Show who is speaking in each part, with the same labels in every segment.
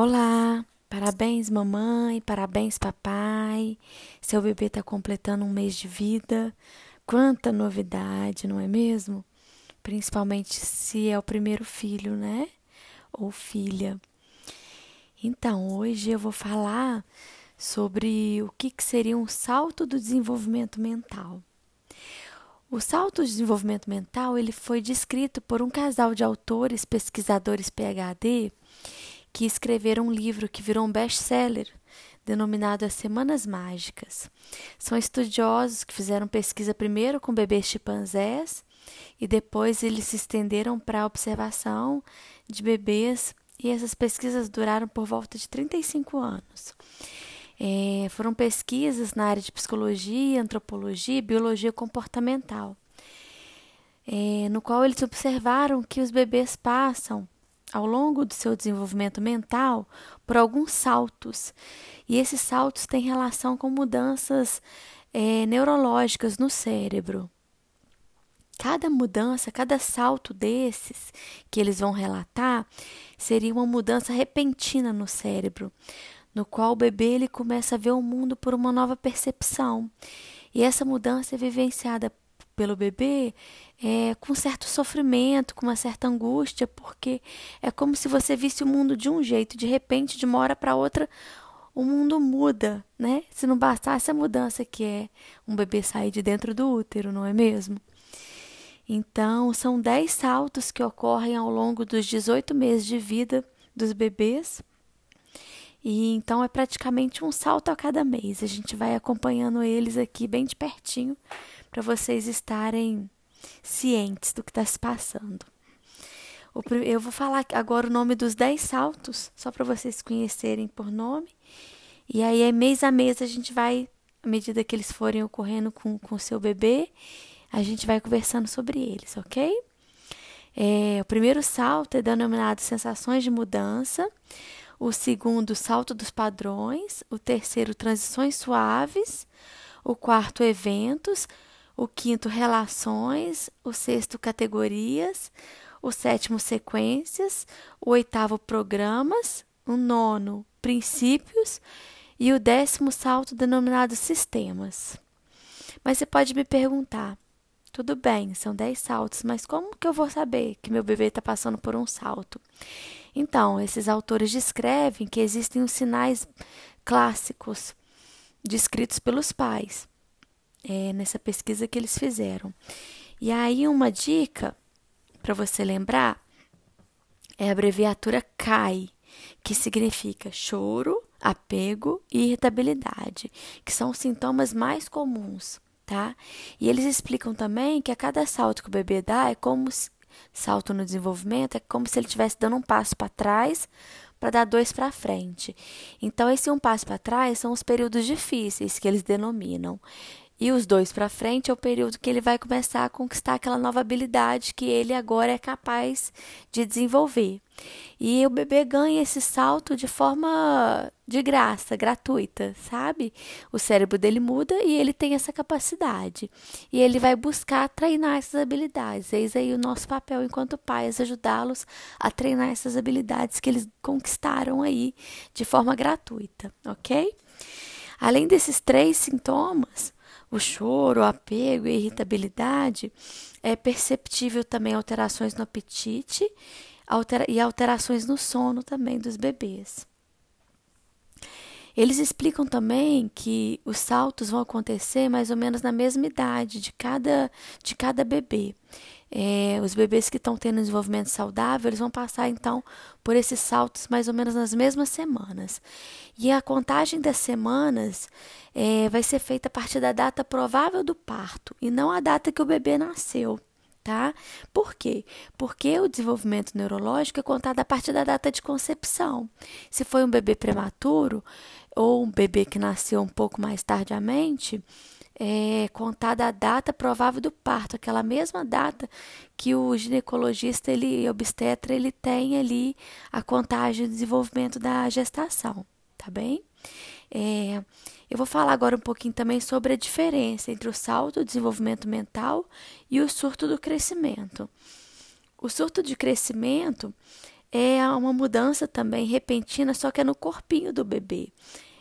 Speaker 1: Olá, parabéns mamãe, parabéns papai. Seu bebê está completando um mês de vida. Quanta novidade, não é mesmo? Principalmente se é o primeiro filho, né? Ou filha. Então, hoje eu vou falar sobre o que, que seria um salto do desenvolvimento mental. O salto de desenvolvimento mental ele foi descrito por um casal de autores pesquisadores PhD que escreveram um livro que virou um best-seller, denominado As Semanas Mágicas. São estudiosos que fizeram pesquisa primeiro com bebês chimpanzés e depois eles se estenderam para a observação de bebês e essas pesquisas duraram por volta de 35 anos. É, foram pesquisas na área de psicologia, antropologia e biologia comportamental, é, no qual eles observaram que os bebês passam ao longo do seu desenvolvimento mental por alguns saltos. E esses saltos têm relação com mudanças é, neurológicas no cérebro. Cada mudança, cada salto desses que eles vão relatar, seria uma mudança repentina no cérebro, no qual o bebê ele começa a ver o mundo por uma nova percepção. E essa mudança é vivenciada pelo bebê é, com certo sofrimento, com uma certa angústia, porque é como se você visse o mundo de um jeito, de repente, de uma hora para outra, o mundo muda, né? Se não bastasse a mudança que é um bebê sair de dentro do útero, não é mesmo? Então, são 10 saltos que ocorrem ao longo dos 18 meses de vida dos bebês. E então é praticamente um salto a cada mês. A gente vai acompanhando eles aqui bem de pertinho para vocês estarem cientes do que está se passando. Eu vou falar agora o nome dos 10 saltos, só para vocês conhecerem por nome. E aí, mês a mês, a gente vai, à medida que eles forem ocorrendo com o seu bebê, a gente vai conversando sobre eles, ok? É, o primeiro salto é denominado sensações de mudança. O segundo, salto dos padrões. O terceiro, transições suaves. O quarto, eventos o quinto, relações, o sexto, categorias, o sétimo, sequências, o oitavo, programas, o nono, princípios. E o décimo salto denominado sistemas. Mas você pode me perguntar, tudo bem, são dez saltos, mas como que eu vou saber que meu bebê está passando por um salto? Então, esses autores descrevem que existem os sinais clássicos descritos pelos pais é, nessa pesquisa que eles fizeram. E aí, uma dica para você lembrar é a abreviatura CAI, que significa choro, apego e irritabilidade, que são os sintomas mais comuns, tá? E eles explicam também que a cada salto que o bebê dá é como se, salto no desenvolvimento é como se ele estivesse dando um passo para trás para dar dois para frente. Então esse um passo para trás são os períodos difíceis que eles denominam. E os dois para frente é o período que ele vai começar a conquistar aquela nova habilidade que ele agora é capaz de desenvolver. E o bebê ganha esse salto de forma de graça, gratuita, sabe? O cérebro dele muda e ele tem essa capacidade. E ele vai buscar treinar essas habilidades. Eis aí o nosso papel enquanto pais, ajudá-los a treinar essas habilidades que eles conquistaram aí de forma gratuita, ok? Além desses três sintomas, o choro, o apego e a irritabilidade, é perceptível também alterações no apetite altera e alterações no sono também dos bebês. Eles explicam também que os saltos vão acontecer mais ou menos na mesma idade de cada, de cada bebê. É, os bebês que estão tendo desenvolvimento saudável, eles vão passar então por esses saltos mais ou menos nas mesmas semanas. E a contagem das semanas é, vai ser feita a partir da data provável do parto e não a data que o bebê nasceu. Tá? Por quê? Porque o desenvolvimento neurológico é contado a partir da data de concepção. Se foi um bebê prematuro ou um bebê que nasceu um pouco mais tardiamente, é contada a data provável do parto, aquela mesma data que o ginecologista, ele obstetra, ele tem ali a contagem de desenvolvimento da gestação, tá bem? É, eu vou falar agora um pouquinho também sobre a diferença entre o salto do desenvolvimento mental e o surto do crescimento. O surto de crescimento é uma mudança também repentina, só que é no corpinho do bebê.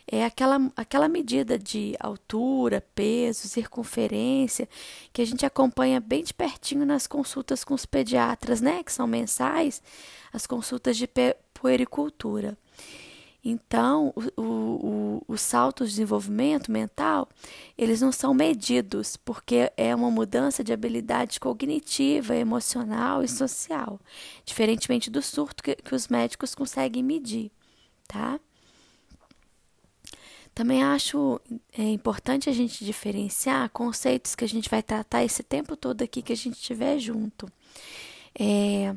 Speaker 1: É aquela, aquela medida de altura, peso, circunferência que a gente acompanha bem de pertinho nas consultas com os pediatras, né? Que são mensais, as consultas de puericultura. Então, o, o, os saltos de desenvolvimento mental, eles não são medidos, porque é uma mudança de habilidade cognitiva, emocional e social, diferentemente do surto que, que os médicos conseguem medir, tá? Também acho é, importante a gente diferenciar conceitos que a gente vai tratar esse tempo todo aqui que a gente estiver junto. É,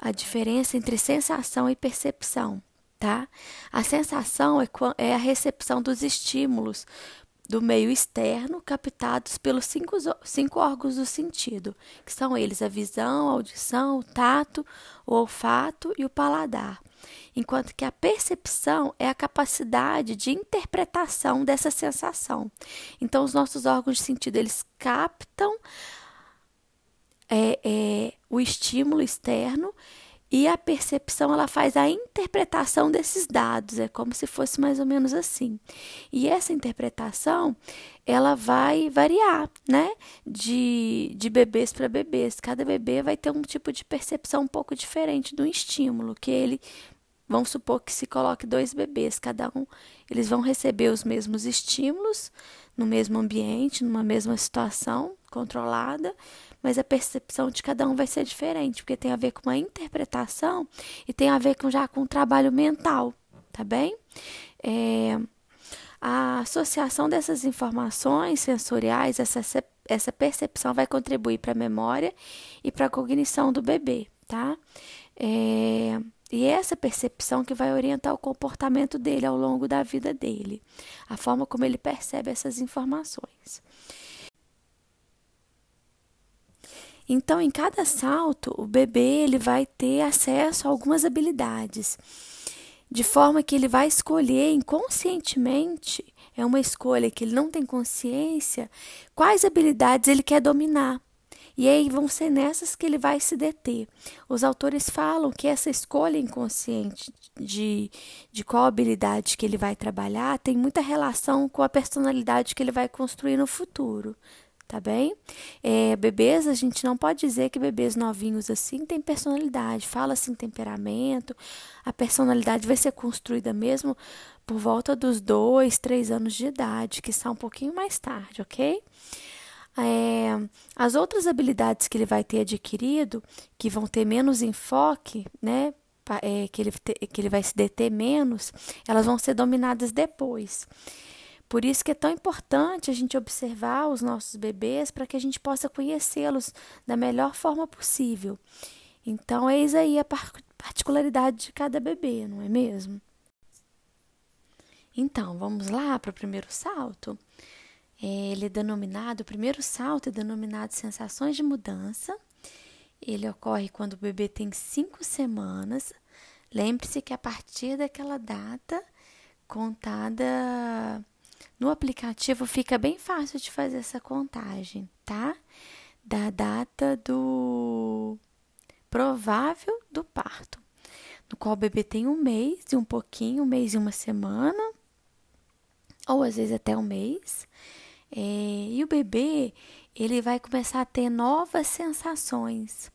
Speaker 1: a diferença entre sensação e percepção tá? A sensação é, é a recepção dos estímulos do meio externo captados pelos cinco, cinco órgãos do sentido, que são eles a visão, a audição, o tato, o olfato e o paladar. Enquanto que a percepção é a capacidade de interpretação dessa sensação. Então, os nossos órgãos de sentido eles captam é, é, o estímulo externo e a percepção ela faz a interpretação desses dados, é como se fosse mais ou menos assim. E essa interpretação ela vai variar, né? De, de bebês para bebês. Cada bebê vai ter um tipo de percepção um pouco diferente do estímulo, que ele Vamos supor que se coloque dois bebês, cada um, eles vão receber os mesmos estímulos no mesmo ambiente, numa mesma situação controlada, mas a percepção de cada um vai ser diferente, porque tem a ver com a interpretação e tem a ver com já com o trabalho mental, tá bem? É, a associação dessas informações sensoriais, essa, essa percepção vai contribuir para a memória e para a cognição do bebê, tá? É, e é essa percepção que vai orientar o comportamento dele ao longo da vida dele, a forma como ele percebe essas informações. Então, em cada salto, o bebê ele vai ter acesso a algumas habilidades, de forma que ele vai escolher inconscientemente, é uma escolha que ele não tem consciência, quais habilidades ele quer dominar. E aí vão ser nessas que ele vai se deter. Os autores falam que essa escolha inconsciente de, de qual habilidade que ele vai trabalhar tem muita relação com a personalidade que ele vai construir no futuro tá bem? É, bebês, a gente não pode dizer que bebês novinhos assim têm personalidade, fala assim temperamento, a personalidade vai ser construída mesmo por volta dos dois, três anos de idade, que são um pouquinho mais tarde, ok? É, as outras habilidades que ele vai ter adquirido, que vão ter menos enfoque, né? É, que, ele te, que ele vai se deter menos, elas vão ser dominadas depois. Por isso que é tão importante a gente observar os nossos bebês para que a gente possa conhecê-los da melhor forma possível. Então, eis aí a particularidade de cada bebê, não é mesmo? Então, vamos lá para o primeiro salto. Ele é denominado, o primeiro salto é denominado sensações de mudança. Ele ocorre quando o bebê tem cinco semanas. Lembre-se que a partir daquela data contada no aplicativo fica bem fácil de fazer essa contagem, tá? Da data do provável do parto, no qual o bebê tem um mês e um pouquinho, um mês e uma semana, ou às vezes até um mês. É, e o bebê ele vai começar a ter novas sensações.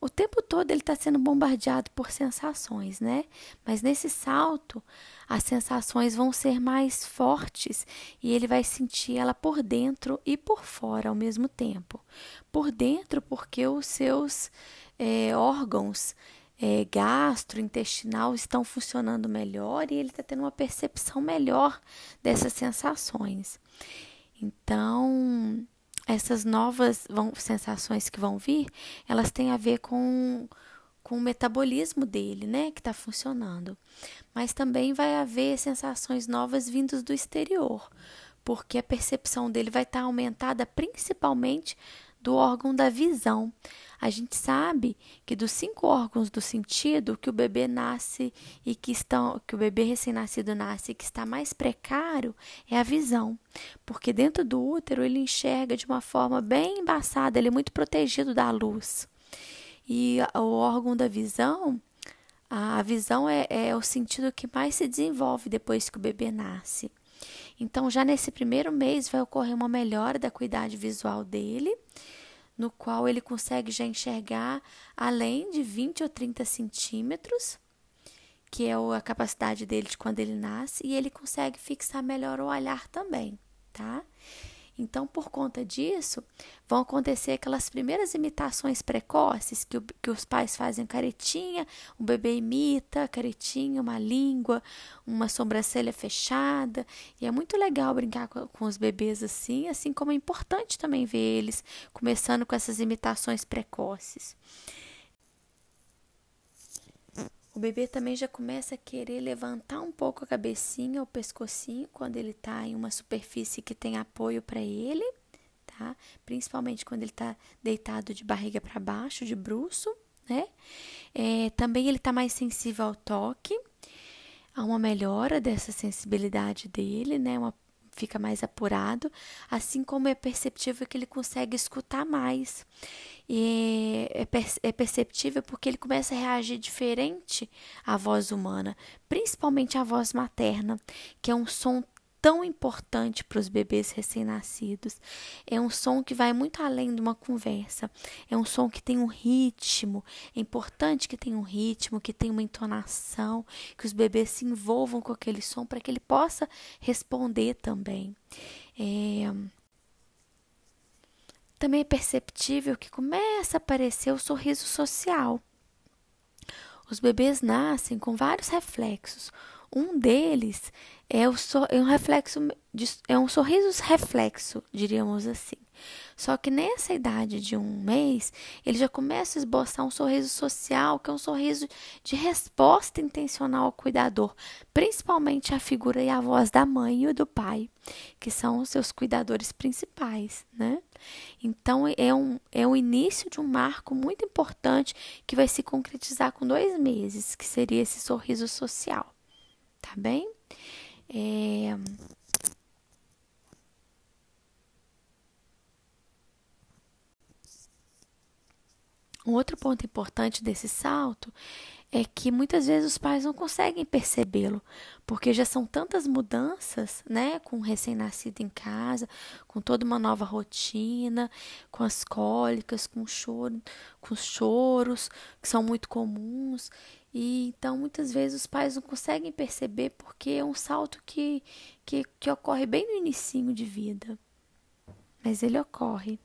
Speaker 1: O tempo todo ele está sendo bombardeado por sensações, né? Mas nesse salto, as sensações vão ser mais fortes e ele vai sentir ela por dentro e por fora ao mesmo tempo. Por dentro, porque os seus é, órgãos é, gastrointestinal estão funcionando melhor e ele está tendo uma percepção melhor dessas sensações. Então, essas novas vão, sensações que vão vir, elas têm a ver com, com o metabolismo dele, né, que está funcionando. Mas também vai haver sensações novas vindas do exterior, porque a percepção dele vai estar tá aumentada principalmente do órgão da visão. A gente sabe que dos cinco órgãos do sentido que o bebê nasce e que estão que o bebê recém-nascido nasce e que está mais precário é a visão, porque dentro do útero ele enxerga de uma forma bem embaçada, ele é muito protegido da luz. E o órgão da visão, a visão é, é o sentido que mais se desenvolve depois que o bebê nasce. Então, já nesse primeiro mês vai ocorrer uma melhora da cuidade visual dele, no qual ele consegue já enxergar além de 20 ou 30 centímetros, que é a capacidade dele de quando ele nasce, e ele consegue fixar melhor o olhar também, tá? Então, por conta disso, vão acontecer aquelas primeiras imitações precoces que, o, que os pais fazem caretinha, o bebê imita caretinha, uma língua, uma sobrancelha fechada. E é muito legal brincar com, com os bebês assim, assim como é importante também ver eles começando com essas imitações precoces. O bebê também já começa a querer levantar um pouco a cabecinha, o pescocinho, quando ele está em uma superfície que tem apoio para ele, tá? Principalmente quando ele está deitado de barriga para baixo, de bruço, né? É, também ele está mais sensível ao toque, há uma melhora dessa sensibilidade dele, né? Uma fica mais apurado, assim como é perceptível que ele consegue escutar mais. E é, é perceptível porque ele começa a reagir diferente à voz humana, principalmente à voz materna, que é um som tão importante para os bebês recém-nascidos. É um som que vai muito além de uma conversa. É um som que tem um ritmo. É importante que tenha um ritmo, que tenha uma entonação, que os bebês se envolvam com aquele som para que ele possa responder também. É... Também é perceptível que começa a aparecer o sorriso social. Os bebês nascem com vários reflexos. Um deles é, o é um reflexo de, é um sorriso reflexo, diríamos assim. Só que nessa idade de um mês, ele já começa a esboçar um sorriso social, que é um sorriso de resposta intencional ao cuidador, principalmente a figura e a voz da mãe e do pai, que são os seus cuidadores principais, né? Então é um, é o início de um marco muito importante que vai se concretizar com dois meses, que seria esse sorriso social tá bem? É... Um outro ponto importante desse salto é que muitas vezes os pais não conseguem percebê-lo, porque já são tantas mudanças, né, com o recém-nascido em casa, com toda uma nova rotina, com as cólicas, com choro, com os choros que são muito comuns, e então muitas vezes os pais não conseguem perceber porque é um salto que, que, que ocorre bem no início de vida. Mas ele ocorre.